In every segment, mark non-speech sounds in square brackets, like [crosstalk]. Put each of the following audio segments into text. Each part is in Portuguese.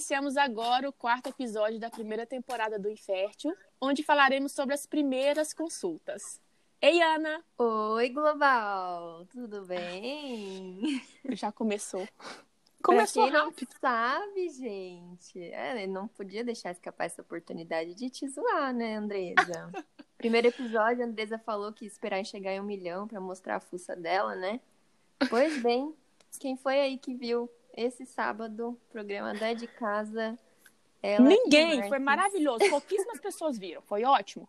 iniciamos agora o quarto episódio da primeira temporada do Infértil, onde falaremos sobre as primeiras consultas. Ei, Ana! Oi, Global! Tudo bem? [laughs] Já começou. Começou pra quem rápido. não sabe, gente. É, não podia deixar escapar essa oportunidade de te zoar, né, Andresa? [laughs] Primeiro episódio, a Andresa falou que ia esperar chegar em um milhão para mostrar a fuça dela, né? Pois bem, quem foi aí que viu esse sábado, programa da de casa? Ninguém, foi maravilhoso. Pouquíssimas pessoas viram, foi ótimo.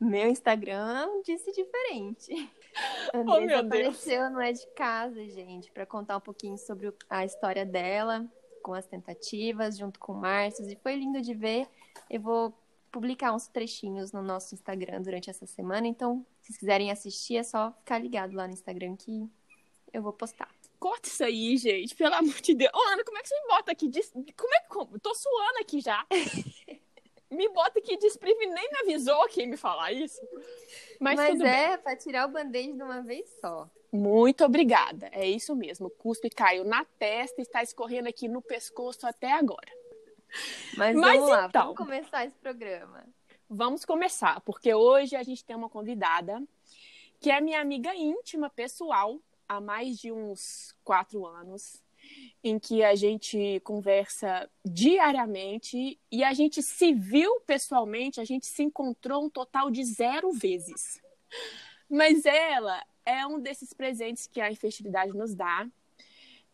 Meu Instagram disse diferente. [laughs] Andressa oh, apareceu Deus. no É de Casa, gente, para contar um pouquinho sobre a história dela, com as tentativas, junto com o Márcio. E foi lindo de ver. Eu vou publicar uns trechinhos no nosso Instagram durante essa semana. Então, se quiserem assistir, é só ficar ligado lá no Instagram que eu vou postar. Corta isso aí, gente, pelo amor de Deus. Ô, Ana, como é que você me bota aqui? Como é que. Eu tô suando aqui já. [laughs] me bota aqui desprevenido, nem me avisou quem me falar isso. Mas, Mas é para tirar o band-aid de uma vez só. Muito obrigada. É isso mesmo. O cuspe caiu na testa e está escorrendo aqui no pescoço até agora. Mas, Mas vamos lá, então, vamos começar esse programa. Vamos começar, porque hoje a gente tem uma convidada que é minha amiga íntima, pessoal, há mais de uns quatro anos em que a gente conversa diariamente e a gente se viu pessoalmente, a gente se encontrou um total de zero vezes. Mas ela é um desses presentes que a infertilidade nos dá.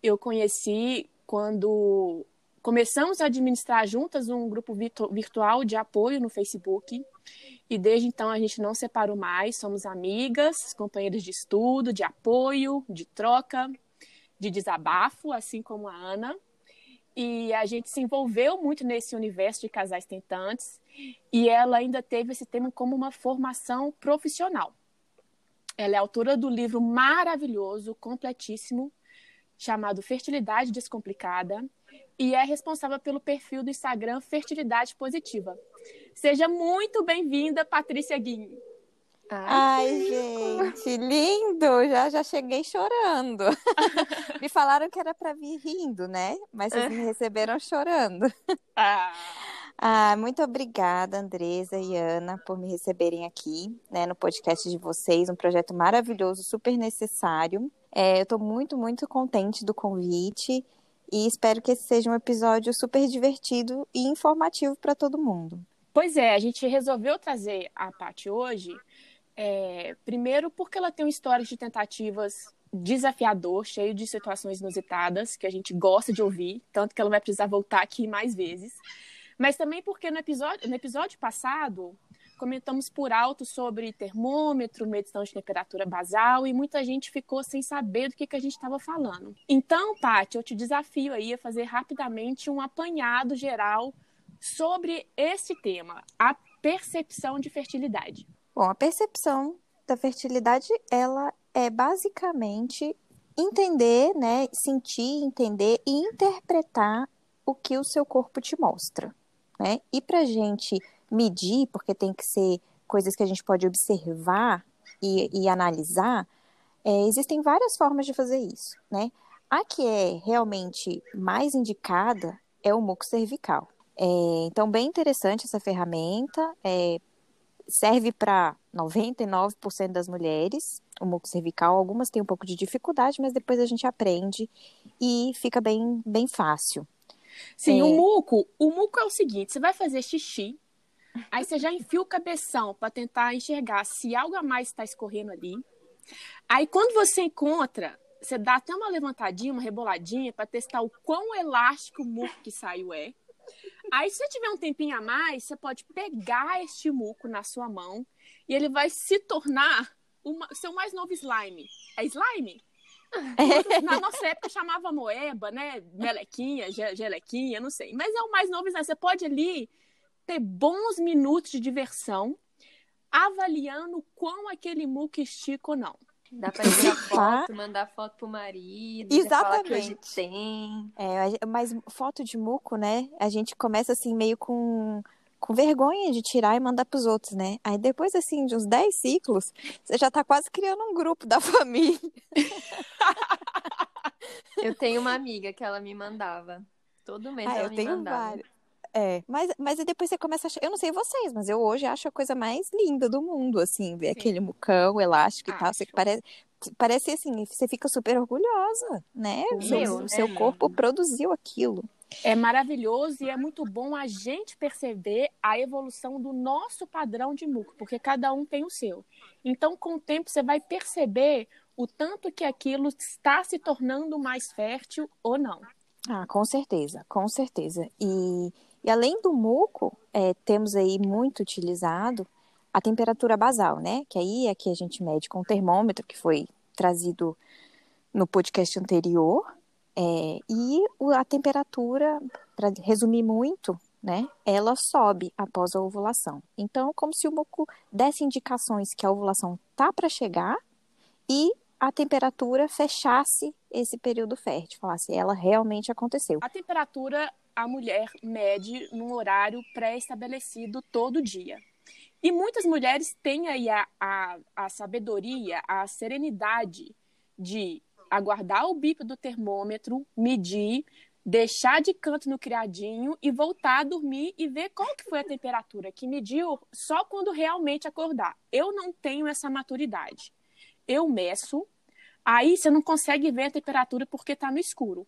Eu conheci quando começamos a administrar juntas um grupo virtual de apoio no Facebook. E desde então a gente não separou mais, somos amigas, companheiras de estudo, de apoio, de troca, de desabafo, assim como a Ana. E a gente se envolveu muito nesse universo de casais tentantes. E ela ainda teve esse tema como uma formação profissional. Ela é autora do livro maravilhoso, completíssimo, chamado Fertilidade Descomplicada, e é responsável pelo perfil do Instagram Fertilidade Positiva. Seja muito bem-vinda, Patrícia Guinho. Ai, Ai gente, lindo! Já já cheguei chorando. [laughs] me falaram que era para vir rindo, né? Mas vocês me receberam chorando. Ah. ah, muito obrigada, Andresa e Ana, por me receberem aqui, né, no podcast de vocês, um projeto maravilhoso, super necessário. É, eu estou muito, muito contente do convite e espero que esse seja um episódio super divertido e informativo para todo mundo. Pois é, a gente resolveu trazer a Paty hoje é, primeiro, porque ela tem uma história de tentativas desafiador, cheio de situações inusitadas, que a gente gosta de ouvir, tanto que ela vai precisar voltar aqui mais vezes. Mas também porque no episódio, no episódio passado, comentamos por alto sobre termômetro, medição de temperatura basal, e muita gente ficou sem saber do que, que a gente estava falando. Então, Paty, eu te desafio aí a fazer rapidamente um apanhado geral sobre esse tema, a percepção de fertilidade. Bom, a percepção da fertilidade, ela é basicamente entender, né, sentir, entender e interpretar o que o seu corpo te mostra, né? E para gente medir, porque tem que ser coisas que a gente pode observar e, e analisar, é, existem várias formas de fazer isso, né? A que é realmente mais indicada é o muco cervical. É, então, bem interessante essa ferramenta. É, serve para 99% das mulheres, o muco cervical. Algumas têm um pouco de dificuldade, mas depois a gente aprende e fica bem, bem fácil. Sim, é... o muco, o muco é o seguinte, você vai fazer xixi, aí você já enfia o cabeção para tentar enxergar se algo a mais está escorrendo ali. Aí quando você encontra, você dá até uma levantadinha, uma reboladinha para testar o quão elástico o muco que saiu é. Aí, se você tiver um tempinho a mais, você pode pegar este muco na sua mão e ele vai se tornar o seu mais novo slime. É slime? Na nossa época chamava moeba, né? Melequinha, gelequinha, não sei. Mas é o mais novo slime. Você pode ali ter bons minutos de diversão avaliando quão aquele muco estica ou não. Dá pra tirar [laughs] foto, mandar foto pro marido. Exatamente. Que tem. É, mas foto de muco, né? A gente começa assim meio com, com vergonha de tirar e mandar pros outros, né? Aí depois, assim, de uns 10 ciclos, você já tá quase criando um grupo da [laughs] família. Eu tenho uma amiga que ela me mandava Todo mês ah, eu tenho vários. É, mas, mas depois você começa a achar. Eu não sei vocês, mas eu hoje acho a coisa mais linda do mundo, assim, ver Sim. aquele mucão elástico e tal. Você parece, parece assim, você fica super orgulhosa, né? O seu, o seu é. corpo produziu aquilo. É maravilhoso e é muito bom a gente perceber a evolução do nosso padrão de muco, porque cada um tem o seu. Então, com o tempo, você vai perceber o tanto que aquilo está se tornando mais fértil ou não. Ah, com certeza, com certeza. E, e além do muco, é, temos aí muito utilizado a temperatura basal, né? Que aí é que a gente mede com o termômetro, que foi trazido no podcast anterior. É, e a temperatura, para resumir muito, né, ela sobe após a ovulação. Então, como se o muco desse indicações que a ovulação tá para chegar e a temperatura fechasse esse período fértil, falasse, ela realmente aconteceu. A temperatura a mulher mede num horário pré-estabelecido todo dia. E muitas mulheres têm aí a, a, a sabedoria, a serenidade de aguardar o bip do termômetro, medir, deixar de canto no criadinho e voltar a dormir e ver qual que foi a temperatura que mediu só quando realmente acordar. Eu não tenho essa maturidade. Eu meço, aí você não consegue ver a temperatura porque está no escuro.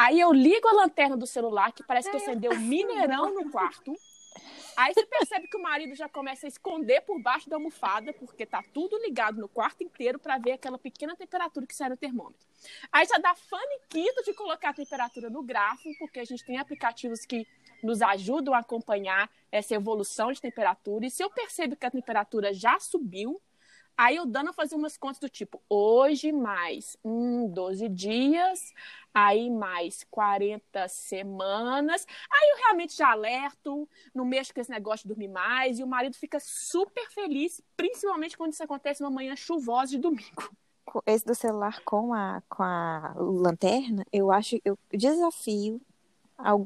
Aí eu ligo a lanterna do celular, que parece que acendeu um mineirão no quarto. Aí você percebe que o marido já começa a esconder por baixo da almofada, porque tá tudo ligado no quarto inteiro para ver aquela pequena temperatura que sai no termômetro. Aí já dá faniquito de colocar a temperatura no gráfico, porque a gente tem aplicativos que nos ajudam a acompanhar essa evolução de temperatura. E se eu percebo que a temperatura já subiu, Aí o Dana fazia umas contas do tipo, hoje mais um, 12 dias, aí mais 40 semanas. Aí eu realmente já alerto, não mexo com esse negócio de dormir mais, e o marido fica super feliz, principalmente quando isso acontece numa manhã chuvosa de domingo. Esse do celular com a, com a lanterna, eu acho, eu desafio,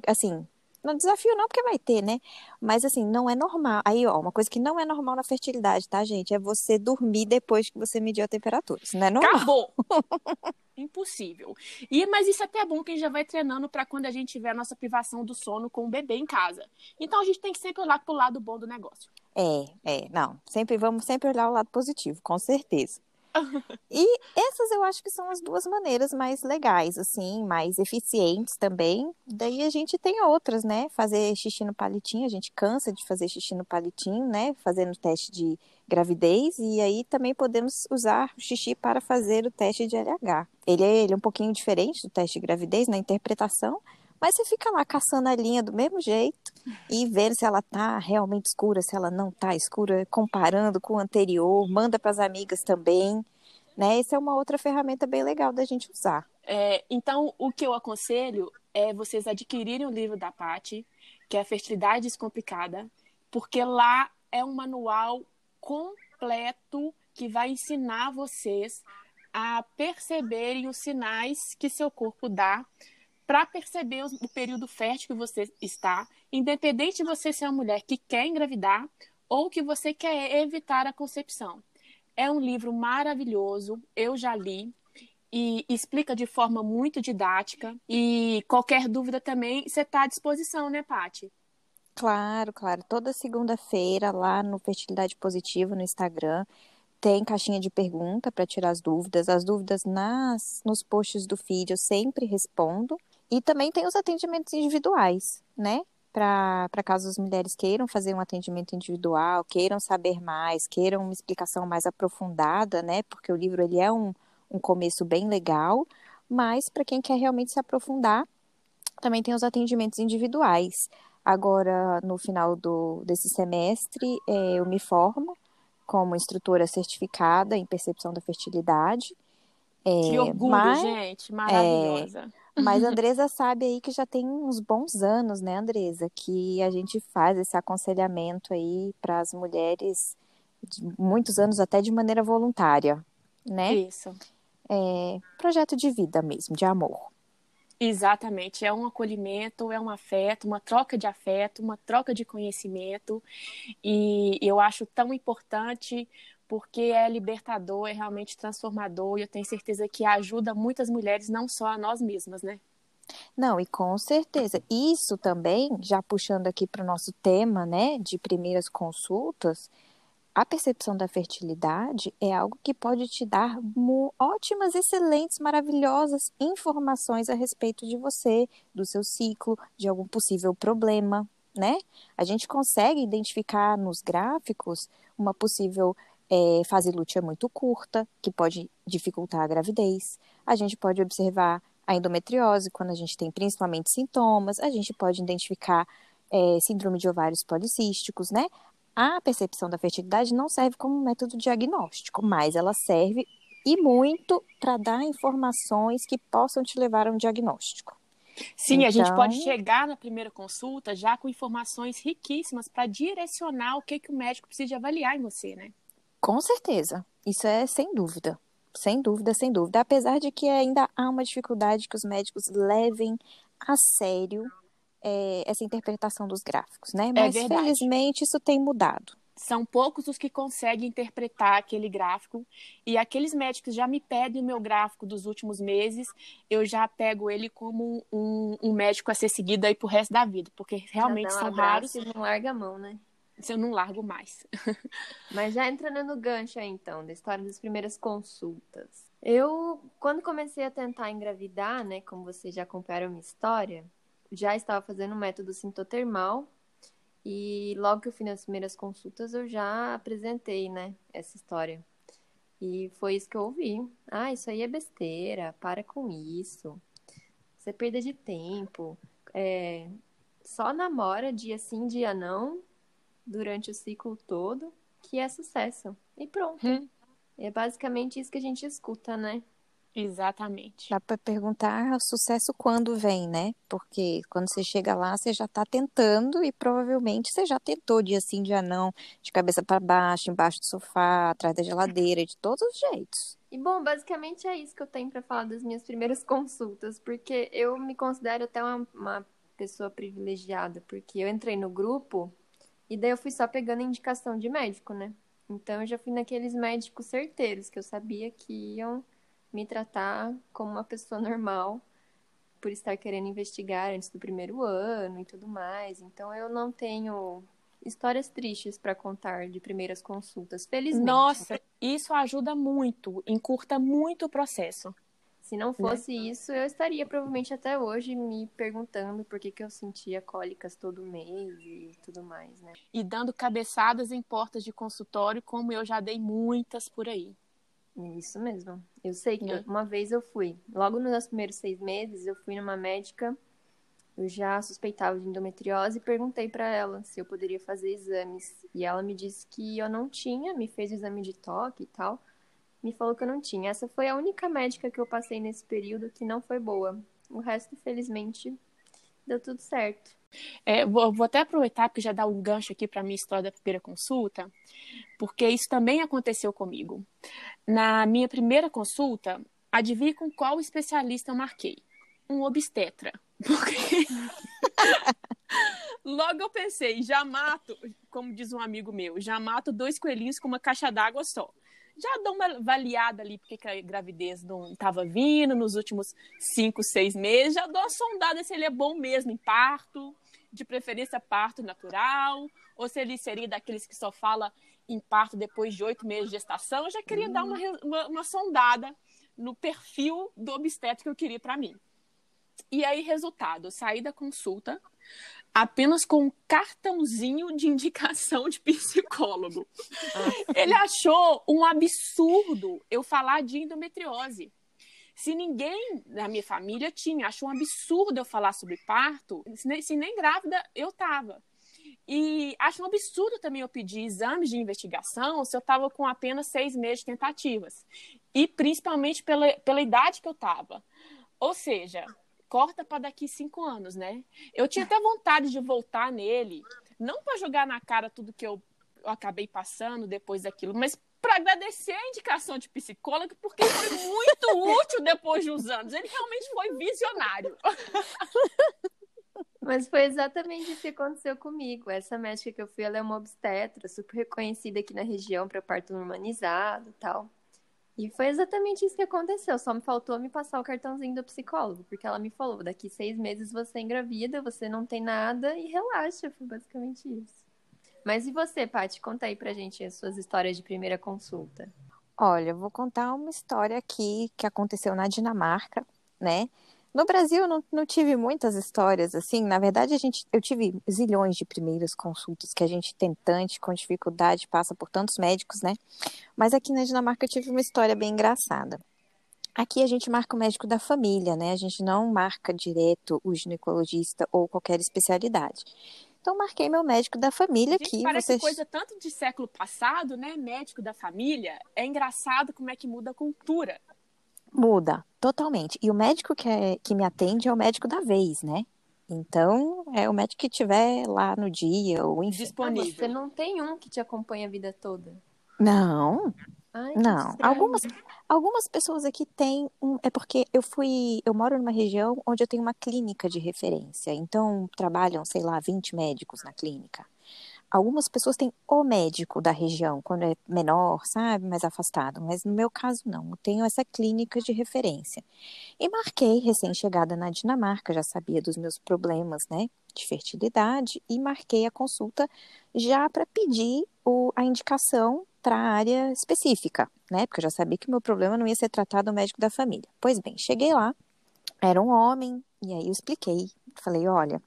assim, não desafio não, porque vai ter, né? Mas assim, não é normal. Aí, ó, uma coisa que não é normal na fertilidade, tá, gente? É você dormir depois que você mediu a temperatura. Isso não é normal. Acabou! [laughs] Impossível. E, mas isso é até bom que a gente já vai treinando para quando a gente tiver a nossa privação do sono com o bebê em casa. Então a gente tem que sempre olhar pro lado bom do negócio. É, é, não. Sempre vamos sempre olhar o lado positivo, com certeza e essas eu acho que são as duas maneiras mais legais, assim, mais eficientes também. Daí a gente tem outras, né? Fazer xixi no palitinho, a gente cansa de fazer xixi no palitinho, né? Fazendo teste de gravidez e aí também podemos usar o xixi para fazer o teste de LH. Ele é, ele é um pouquinho diferente do teste de gravidez na interpretação, mas você fica lá caçando a linha do mesmo jeito e vendo se ela tá realmente escura, se ela não tá escura, comparando com o anterior, manda para as amigas também. Né? Essa é uma outra ferramenta bem legal da gente usar. É, então, o que eu aconselho é vocês adquirirem o livro da Pati, que é Fertilidade Descomplicada, porque lá é um manual completo que vai ensinar vocês a perceberem os sinais que seu corpo dá para perceber o período fértil que você está, independente de você ser uma mulher que quer engravidar ou que você quer evitar a concepção. É um livro maravilhoso, eu já li e explica de forma muito didática. E qualquer dúvida também, você está à disposição, né, Pati? Claro, claro. Toda segunda-feira lá no Fertilidade Positiva no Instagram tem caixinha de pergunta para tirar as dúvidas. As dúvidas nas nos posts do feed eu sempre respondo. E também tem os atendimentos individuais, né? Para caso as mulheres queiram fazer um atendimento individual, queiram saber mais, queiram uma explicação mais aprofundada, né? Porque o livro ele é um, um começo bem legal, mas para quem quer realmente se aprofundar, também tem os atendimentos individuais. Agora, no final do, desse semestre, é, eu me formo como instrutora certificada em percepção da fertilidade. É, que orgulho, mas, gente, maravilhosa. É, mas a [laughs] Andresa sabe aí que já tem uns bons anos, né, Andresa, que a gente faz esse aconselhamento aí para as mulheres, muitos anos até de maneira voluntária, né? Isso. É, projeto de vida mesmo, de amor. Exatamente, é um acolhimento, é um afeto, uma troca de afeto, uma troca de conhecimento, e eu acho tão importante porque é libertador, é realmente transformador e eu tenho certeza que ajuda muitas mulheres, não só a nós mesmas, né? Não, e com certeza. Isso também, já puxando aqui para o nosso tema, né, de primeiras consultas, a percepção da fertilidade é algo que pode te dar ótimas, excelentes, maravilhosas informações a respeito de você, do seu ciclo, de algum possível problema, né? A gente consegue identificar nos gráficos uma possível é, fase lútea muito curta, que pode dificultar a gravidez. A gente pode observar a endometriose quando a gente tem principalmente sintomas. A gente pode identificar é, síndrome de ovários policísticos, né? A percepção da fertilidade não serve como método diagnóstico, mas ela serve e muito para dar informações que possam te levar a um diagnóstico. Sim, então... a gente pode então chegar na primeira consulta já com informações riquíssimas para direcionar o que, que o médico precisa avaliar em você, né? Com certeza. Isso é sem dúvida. Sem dúvida, sem dúvida. Apesar de que ainda há uma dificuldade que os médicos levem a sério é, essa interpretação dos gráficos, né? É Mas é felizmente isso tem mudado. São poucos os que conseguem interpretar aquele gráfico e aqueles médicos já me pedem o meu gráfico dos últimos meses, eu já pego ele como um, um médico a ser seguido aí pro resto da vida, porque realmente são raros. E não larga a mão, né? Se eu não largo mais. [laughs] Mas já entrando no gancho aí, então, da história das primeiras consultas. Eu, quando comecei a tentar engravidar, né, como vocês já acompanharam a minha história, já estava fazendo o método sintotermal e logo que eu fui nas primeiras consultas eu já apresentei, né, essa história. E foi isso que eu ouvi. Ah, isso aí é besteira, para com isso. Você é perda de tempo. É, só namora dia sim, dia não, durante o ciclo todo, que é sucesso. E pronto. Hum. É basicamente isso que a gente escuta, né? Exatamente. Dá para perguntar sucesso quando vem, né? Porque quando você chega lá, você já está tentando e provavelmente você já tentou dia sim, dia não, de cabeça para baixo, embaixo do sofá, atrás da geladeira, de todos os jeitos. E bom, basicamente é isso que eu tenho para falar das minhas primeiras [laughs] consultas, porque eu me considero até uma, uma pessoa privilegiada, porque eu entrei no grupo e daí eu fui só pegando indicação de médico, né? Então eu já fui naqueles médicos certeiros que eu sabia que iam me tratar como uma pessoa normal por estar querendo investigar antes do primeiro ano e tudo mais. Então eu não tenho histórias tristes para contar de primeiras consultas, felizmente. Nossa, isso ajuda muito, encurta muito o processo. Se não né? fosse né? isso, eu estaria provavelmente até hoje me perguntando por que, que eu sentia cólicas todo mês e tudo mais, né? E dando cabeçadas em portas de consultório, como eu já dei muitas por aí. Isso mesmo. Eu sei que né? uma vez eu fui, logo nos primeiros seis meses, eu fui numa médica, eu já suspeitava de endometriose e perguntei para ela se eu poderia fazer exames. E ela me disse que eu não tinha, me fez o exame de toque e tal, me falou que eu não tinha. Essa foi a única médica que eu passei nesse período que não foi boa. O resto, felizmente, deu tudo certo. É, vou, vou, até aproveitar, porque já dá um gancho aqui para minha história da primeira consulta, porque isso também aconteceu comigo. Na minha primeira consulta, adivinhe com qual especialista eu marquei? Um obstetra. Porque. [laughs] Logo eu pensei, já mato, como diz um amigo meu, já mato dois coelhinhos com uma caixa d'água só já dou uma avaliada ali, porque a gravidez não estava vindo nos últimos cinco, seis meses, já dou uma sondada se ele é bom mesmo em parto, de preferência parto natural, ou se ele seria daqueles que só fala em parto depois de oito meses de gestação, eu já queria dar uma, hum. uma, uma, sondada no perfil do obstetra que eu queria para mim. E aí, resultado, eu saí da consulta apenas com um cartãozinho de indicação de psicólogo. Ah. Ele achou um absurdo eu falar de endometriose. Se ninguém na minha família tinha, achou um absurdo eu falar sobre parto, se nem, se nem grávida eu tava. E acho um absurdo também eu pedir exames de investigação se eu estava com apenas seis meses de tentativas. E principalmente pela, pela idade que eu estava. Ou seja, corta para daqui cinco anos, né? Eu tinha até vontade de voltar nele, não para jogar na cara tudo que eu, eu acabei passando depois daquilo, mas para agradecer a indicação de psicólogo, porque foi muito [laughs] útil depois de uns anos. Ele realmente foi visionário. [laughs] Mas foi exatamente isso que aconteceu comigo. Essa médica que eu fui, ela é uma obstetra, super reconhecida aqui na região para parto normalizado e tal. E foi exatamente isso que aconteceu. Só me faltou me passar o cartãozinho do psicólogo, porque ela me falou: daqui seis meses você engravida, você não tem nada e relaxa. Foi basicamente isso. Mas e você, Paty? Conta aí pra gente as suas histórias de primeira consulta. Olha, eu vou contar uma história aqui que aconteceu na Dinamarca, né? No Brasil eu não, não tive muitas histórias assim. Na verdade, a gente, eu tive zilhões de primeiras consultas que a gente tentante, com dificuldade, passa por tantos médicos, né? Mas aqui na Dinamarca eu tive uma história bem engraçada. Aqui a gente marca o médico da família, né? A gente não marca direto o ginecologista ou qualquer especialidade. Então marquei meu médico da família aqui. Parece vocês... coisa tanto de século passado, né? Médico da família. É engraçado como é que muda a cultura. Muda, totalmente. E o médico que, é, que me atende é o médico da vez, né? Então, é o médico que tiver lá no dia ou enfim. Disponível. Você não tem um que te acompanha a vida toda? Não. Ai, não. Algumas, algumas pessoas aqui têm um. É porque eu fui. Eu moro numa região onde eu tenho uma clínica de referência. Então, trabalham, sei lá, 20 médicos na clínica algumas pessoas têm o médico da região, quando é menor, sabe, mais afastado, mas no meu caso não, eu tenho essa clínica de referência. E marquei recém-chegada na Dinamarca, já sabia dos meus problemas, né, de fertilidade, e marquei a consulta já para pedir o, a indicação para a área específica, né, porque eu já sabia que o meu problema não ia ser tratado no médico da família. Pois bem, cheguei lá, era um homem, e aí eu expliquei, falei, olha,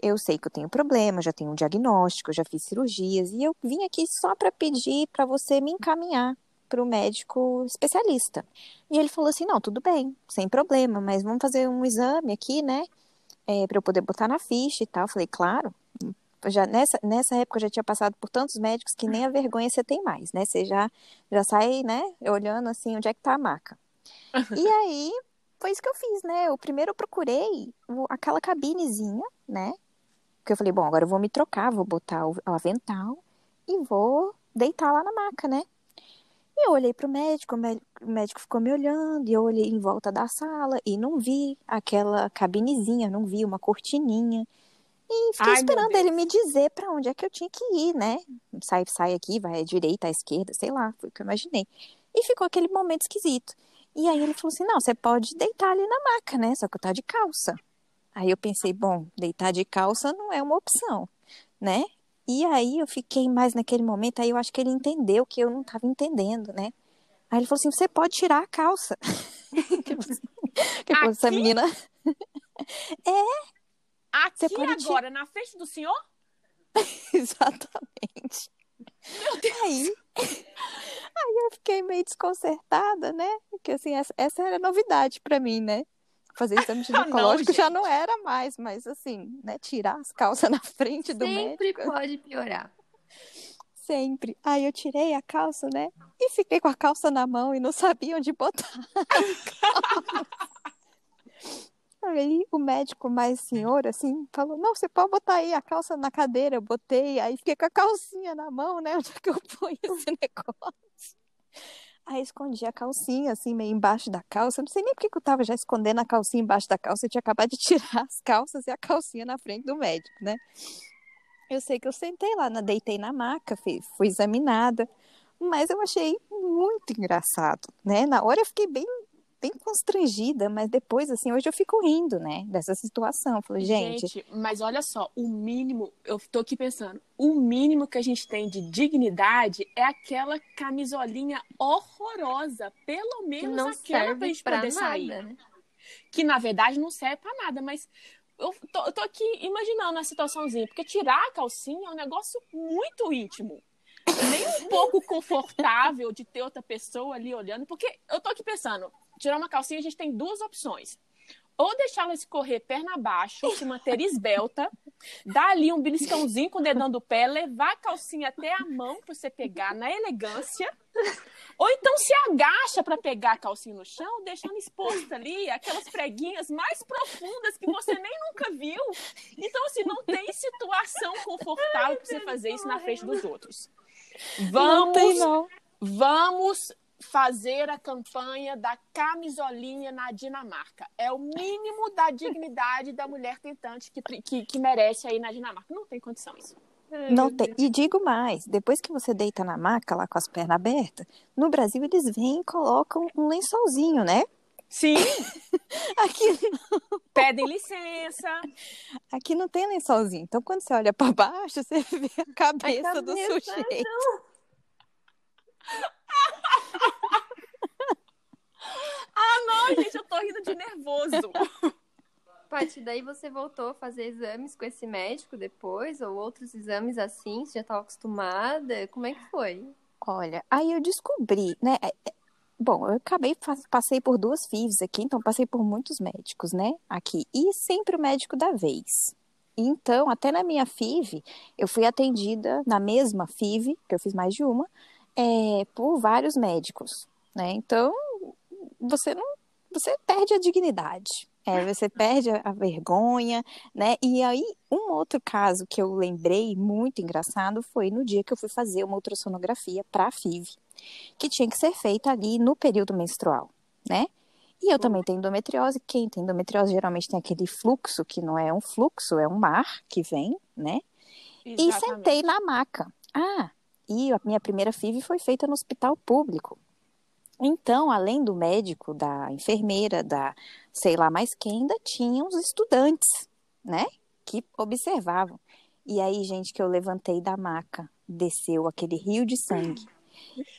eu sei que eu tenho problema, já tenho um diagnóstico, já fiz cirurgias e eu vim aqui só para pedir para você me encaminhar para o médico especialista. E ele falou assim: não, tudo bem, sem problema, mas vamos fazer um exame aqui, né? É, para eu poder botar na ficha e tal. Eu falei, claro. Já nessa, nessa época eu já tinha passado por tantos médicos que nem a vergonha você tem mais, né? Você já, já sai, né, olhando assim onde é que tá a maca. e [laughs] aí, foi isso que eu fiz, né? Eu primeiro procurei aquela cabinezinha, né? Porque eu falei, bom, agora eu vou me trocar, vou botar o avental e vou deitar lá na maca, né? E eu olhei pro médico, o médico ficou me olhando, e eu olhei em volta da sala e não vi aquela cabinezinha, não vi uma cortininha. E fiquei Ai, esperando ele me dizer para onde é que eu tinha que ir, né? Sai, sai aqui, vai à direita, à esquerda, sei lá, foi o que eu imaginei. E ficou aquele momento esquisito. E aí ele falou assim: não, você pode deitar ali na maca, né? Só que eu tá de calça. Aí eu pensei, bom, deitar de calça não é uma opção, né? E aí eu fiquei mais naquele momento, aí eu acho que ele entendeu que eu não estava entendendo, né? Aí ele falou assim, você pode tirar a calça. [laughs] que Aqui? essa menina... [laughs] é. Aqui agora, tirar... na frente do senhor? [laughs] Exatamente. Meu Deus. Aí, aí eu fiquei meio desconcertada, né? Porque assim, essa, essa era novidade para mim, né? Fazer exame [laughs] ginecológico não, já não era mais, mas assim, né, tirar as calças [laughs] na frente do Sempre médico. Sempre pode piorar. Sempre. Aí eu tirei a calça, né? E fiquei com a calça na mão e não sabia onde botar. [laughs] Aí o médico mais senhor, assim, falou, não, você pode botar aí a calça na cadeira. Eu botei, aí fiquei com a calcinha na mão, né? Onde é que eu ponho esse negócio? Aí escondi a calcinha, assim, meio embaixo da calça. Não sei nem porque que eu tava já escondendo a calcinha embaixo da calça. Eu tinha acabado de [laughs] tirar as calças e a calcinha na frente do médico, né? Eu sei que eu sentei lá, deitei na maca, fui, fui examinada. Mas eu achei muito engraçado, né? Na hora eu fiquei bem bem constrangida, mas depois, assim, hoje eu fico rindo, né, dessa situação. falei, gente... gente... mas olha só, o mínimo, eu tô aqui pensando, o mínimo que a gente tem de dignidade é aquela camisolinha horrorosa, pelo menos não aquela pra gente poder nada, sair. Né? Que, na verdade, não serve pra nada, mas eu tô, eu tô aqui imaginando a situaçãozinha, porque tirar a calcinha é um negócio muito íntimo nem um pouco confortável de ter outra pessoa ali olhando, porque eu tô aqui pensando, tirar uma calcinha, a gente tem duas opções. Ou deixá-la escorrer perna abaixo, se manter esbelta, dar ali um beliscãozinho com o dedão do pé, levar a calcinha até a mão para você pegar na elegância. Ou então se agacha para pegar a calcinha no chão, deixando exposta ali aquelas preguinhas mais profundas que você nem nunca viu. Então, assim, não tem situação confortável para você fazer isso na frente dos outros. Vamos, não tem, não. vamos fazer a campanha da camisolinha na Dinamarca. É o mínimo da dignidade da mulher tentante que, que, que merece aí na Dinamarca. Não tem condição isso. não tem. E digo mais, depois que você deita na maca lá com as pernas abertas, no Brasil eles vêm e colocam um lençolzinho, né? Sim. [laughs] Aqui não. Pedem licença. Aqui não tem lençolzinho. Então, quando você olha para baixo, você vê a cabeça, a cabeça do sujeito. Não. [laughs] ah, não, gente, eu tô rindo de nervoso. Paty, daí você voltou a fazer exames com esse médico depois? Ou outros exames assim? Você já estava acostumada? Como é que foi? Olha, aí eu descobri, né? Bom, eu acabei, passei por duas FIVs aqui, então passei por muitos médicos, né? Aqui. E sempre o médico da vez. Então, até na minha FIV, eu fui atendida na mesma FIV, que eu fiz mais de uma, é, por vários médicos, né? Então, você não, você perde a dignidade. É, você perde a vergonha, né? E aí, um outro caso que eu lembrei muito engraçado foi no dia que eu fui fazer uma ultrassonografia para a FIV, que tinha que ser feita ali no período menstrual, né? E eu também tenho endometriose. Quem tem endometriose geralmente tem aquele fluxo, que não é um fluxo, é um mar que vem, né? Exatamente. E sentei na maca. Ah, e a minha primeira FIV foi feita no hospital público. Então, além do médico, da enfermeira, da sei lá mais quem, ainda tinha os estudantes, né? Que observavam. E aí, gente, que eu levantei da maca, desceu aquele rio de sangue.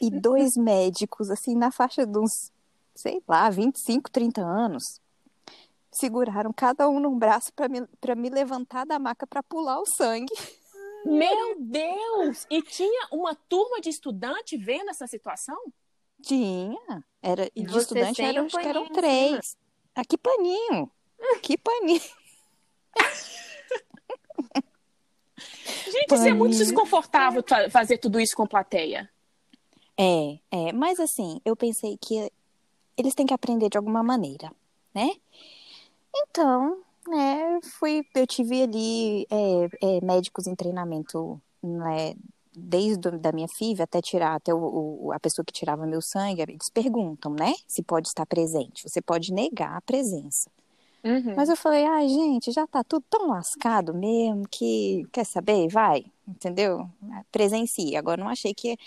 E dois médicos, assim, na faixa de uns, sei lá, 25, 30 anos, seguraram cada um num braço para me, me levantar da maca para pular o sangue. Meu Deus! E tinha uma turma de estudante vendo essa situação? Tinha. Era, e de estudante eram, acho que eram três. Ah, que paninho! Que paninho! [laughs] Gente, paninho. isso é muito desconfortável fazer tudo isso com plateia. É, é, mas assim, eu pensei que eles têm que aprender de alguma maneira, né? Então, né, fui, eu tive ali é, é, médicos em treinamento né, desde da minha FIV até tirar, até o, o, a pessoa que tirava meu sangue, eles perguntam, né, se pode estar presente. Você pode negar a presença. Uhum. Mas eu falei, ai, ah, gente, já tá tudo tão lascado mesmo que, quer saber, vai, entendeu? Presencie. Agora, não achei que,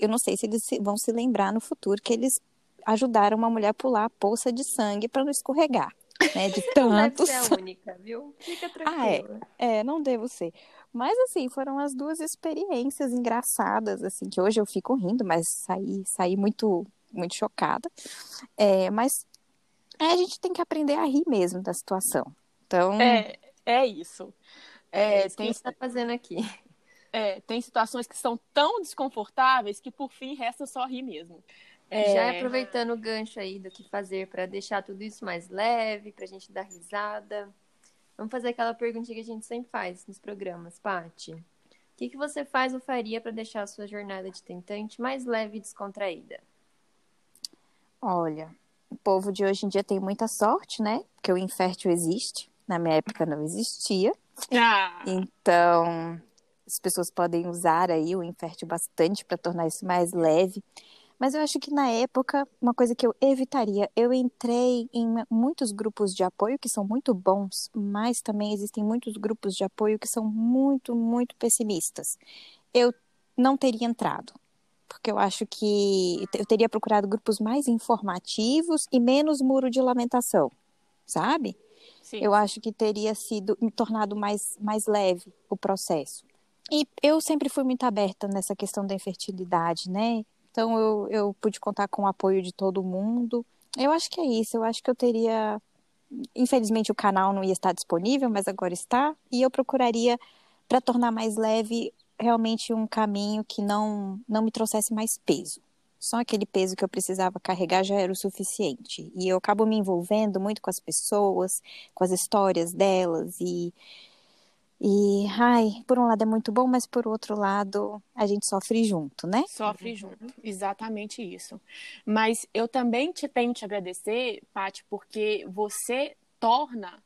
eu não sei se eles vão se lembrar no futuro que eles ajudaram uma mulher a pular a poça de sangue para não escorregar. Né, de tanto. [laughs] Não deve ser a única, viu? Fica tranquila. [laughs] Ah, é. é, não devo ser. Mas assim, foram as duas experiências engraçadas, assim, que hoje eu fico rindo, mas saí, saí muito, muito chocada. É, mas é, a gente tem que aprender a rir mesmo da situação. Então. É, é isso. É, é isso tem... que está fazendo aqui. É, tem situações que são tão desconfortáveis que por fim resta só rir mesmo. É... Já aproveitando o gancho aí do que fazer para deixar tudo isso mais leve, para a gente dar risada. Vamos fazer aquela perguntinha que a gente sempre faz nos programas, Pati. O que, que você faz ou faria para deixar a sua jornada de tentante mais leve e descontraída? Olha, o povo de hoje em dia tem muita sorte, né? Porque o infértil existe. Na minha época não existia. Ah. Então, as pessoas podem usar aí o infértil bastante para tornar isso mais leve. Mas eu acho que na época, uma coisa que eu evitaria, eu entrei em muitos grupos de apoio que são muito bons, mas também existem muitos grupos de apoio que são muito, muito pessimistas. Eu não teria entrado, porque eu acho que eu teria procurado grupos mais informativos e menos muro de lamentação, sabe? Sim. Eu acho que teria sido me tornado mais, mais leve o processo. E eu sempre fui muito aberta nessa questão da infertilidade, né? Então eu, eu pude contar com o apoio de todo mundo. Eu acho que é isso. Eu acho que eu teria. Infelizmente o canal não ia estar disponível, mas agora está. E eu procuraria, para tornar mais leve, realmente um caminho que não, não me trouxesse mais peso. Só aquele peso que eu precisava carregar já era o suficiente. E eu acabo me envolvendo muito com as pessoas, com as histórias delas e e, ai, por um lado é muito bom, mas por outro lado a gente sofre junto, né? Sofre junto, exatamente isso. Mas eu também te tenho que agradecer, Paty, porque você torna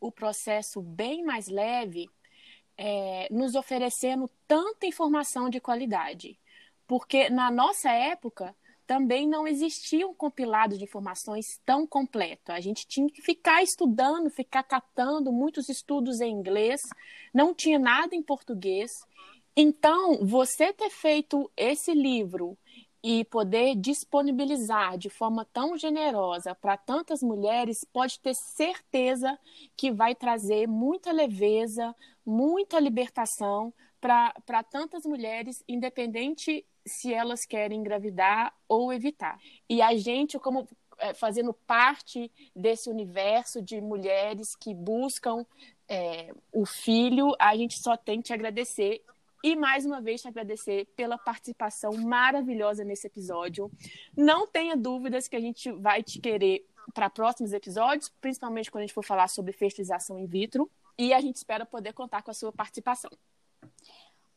o processo bem mais leve, é, nos oferecendo tanta informação de qualidade. Porque na nossa época, também não existia um compilado de informações tão completo. A gente tinha que ficar estudando, ficar catando muitos estudos em inglês, não tinha nada em português. Então, você ter feito esse livro e poder disponibilizar de forma tão generosa para tantas mulheres, pode ter certeza que vai trazer muita leveza, muita libertação para tantas mulheres, independente se elas querem engravidar ou evitar. E a gente, como é, fazendo parte desse universo de mulheres que buscam é, o filho, a gente só tem que agradecer e mais uma vez te agradecer pela participação maravilhosa nesse episódio. Não tenha dúvidas que a gente vai te querer para próximos episódios, principalmente quando a gente for falar sobre fertilização in vitro. E a gente espera poder contar com a sua participação.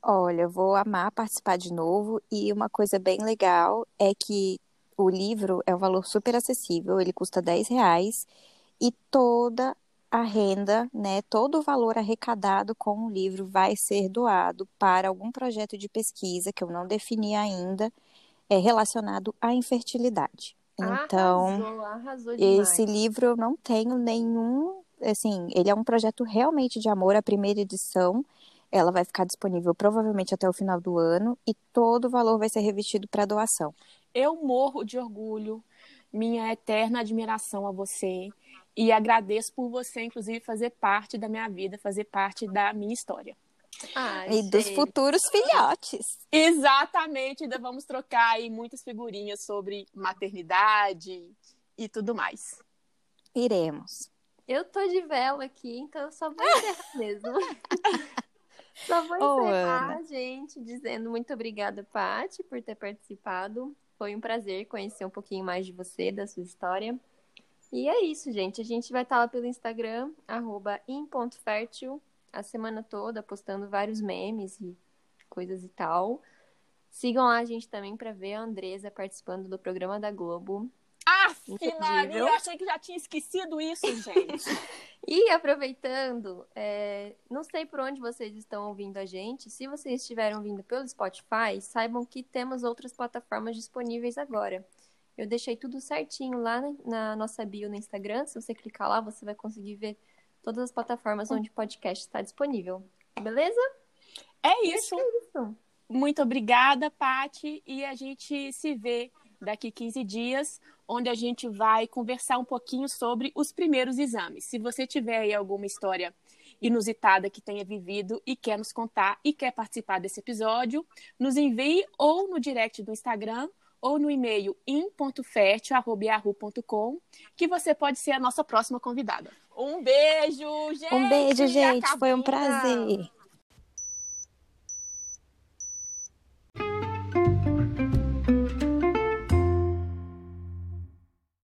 Olha, eu vou amar participar de novo. E uma coisa bem legal é que o livro é um valor super acessível, ele custa 10 reais. E toda a renda, né, todo o valor arrecadado com o livro vai ser doado para algum projeto de pesquisa que eu não defini ainda, é relacionado à infertilidade. Então, arrasou, esse livro eu não tenho nenhum, assim, ele é um projeto realmente de amor, a primeira edição, ela vai ficar disponível provavelmente até o final do ano e todo o valor vai ser revestido para doação. Eu morro de orgulho, minha eterna admiração a você. E agradeço por você, inclusive, fazer parte da minha vida, fazer parte da minha história. Ai, e dos futuros filhotes. Exatamente, ainda vamos trocar aí muitas figurinhas sobre maternidade e tudo mais. Iremos. Eu tô de vela aqui, então só vou encerrar [laughs] mesmo. só vou encerrar, oh, gente, dizendo muito obrigada, Paty, por ter participado. Foi um prazer conhecer um pouquinho mais de você, da sua história. E é isso, gente. A gente vai estar lá pelo Instagram, arroba in.fértil, a semana toda, postando vários memes e coisas e tal. Sigam lá a gente também para ver a Andresa participando do programa da Globo. Ah, eu achei que já tinha esquecido isso, gente. [laughs] e aproveitando, é, não sei por onde vocês estão ouvindo a gente. Se vocês estiverem ouvindo pelo Spotify, saibam que temos outras plataformas disponíveis agora. Eu deixei tudo certinho lá na nossa bio no Instagram. Se você clicar lá, você vai conseguir ver todas as plataformas onde o podcast está disponível. Beleza? É isso. É isso. Muito obrigada, Pati. E a gente se vê daqui 15 dias, onde a gente vai conversar um pouquinho sobre os primeiros exames. Se você tiver aí alguma história inusitada que tenha vivido e quer nos contar e quer participar desse episódio, nos envie ou no direct do Instagram ou no e-mail in.fert.com, que você pode ser a nossa próxima convidada. Um beijo, gente! Um beijo, gente! Foi um prazer!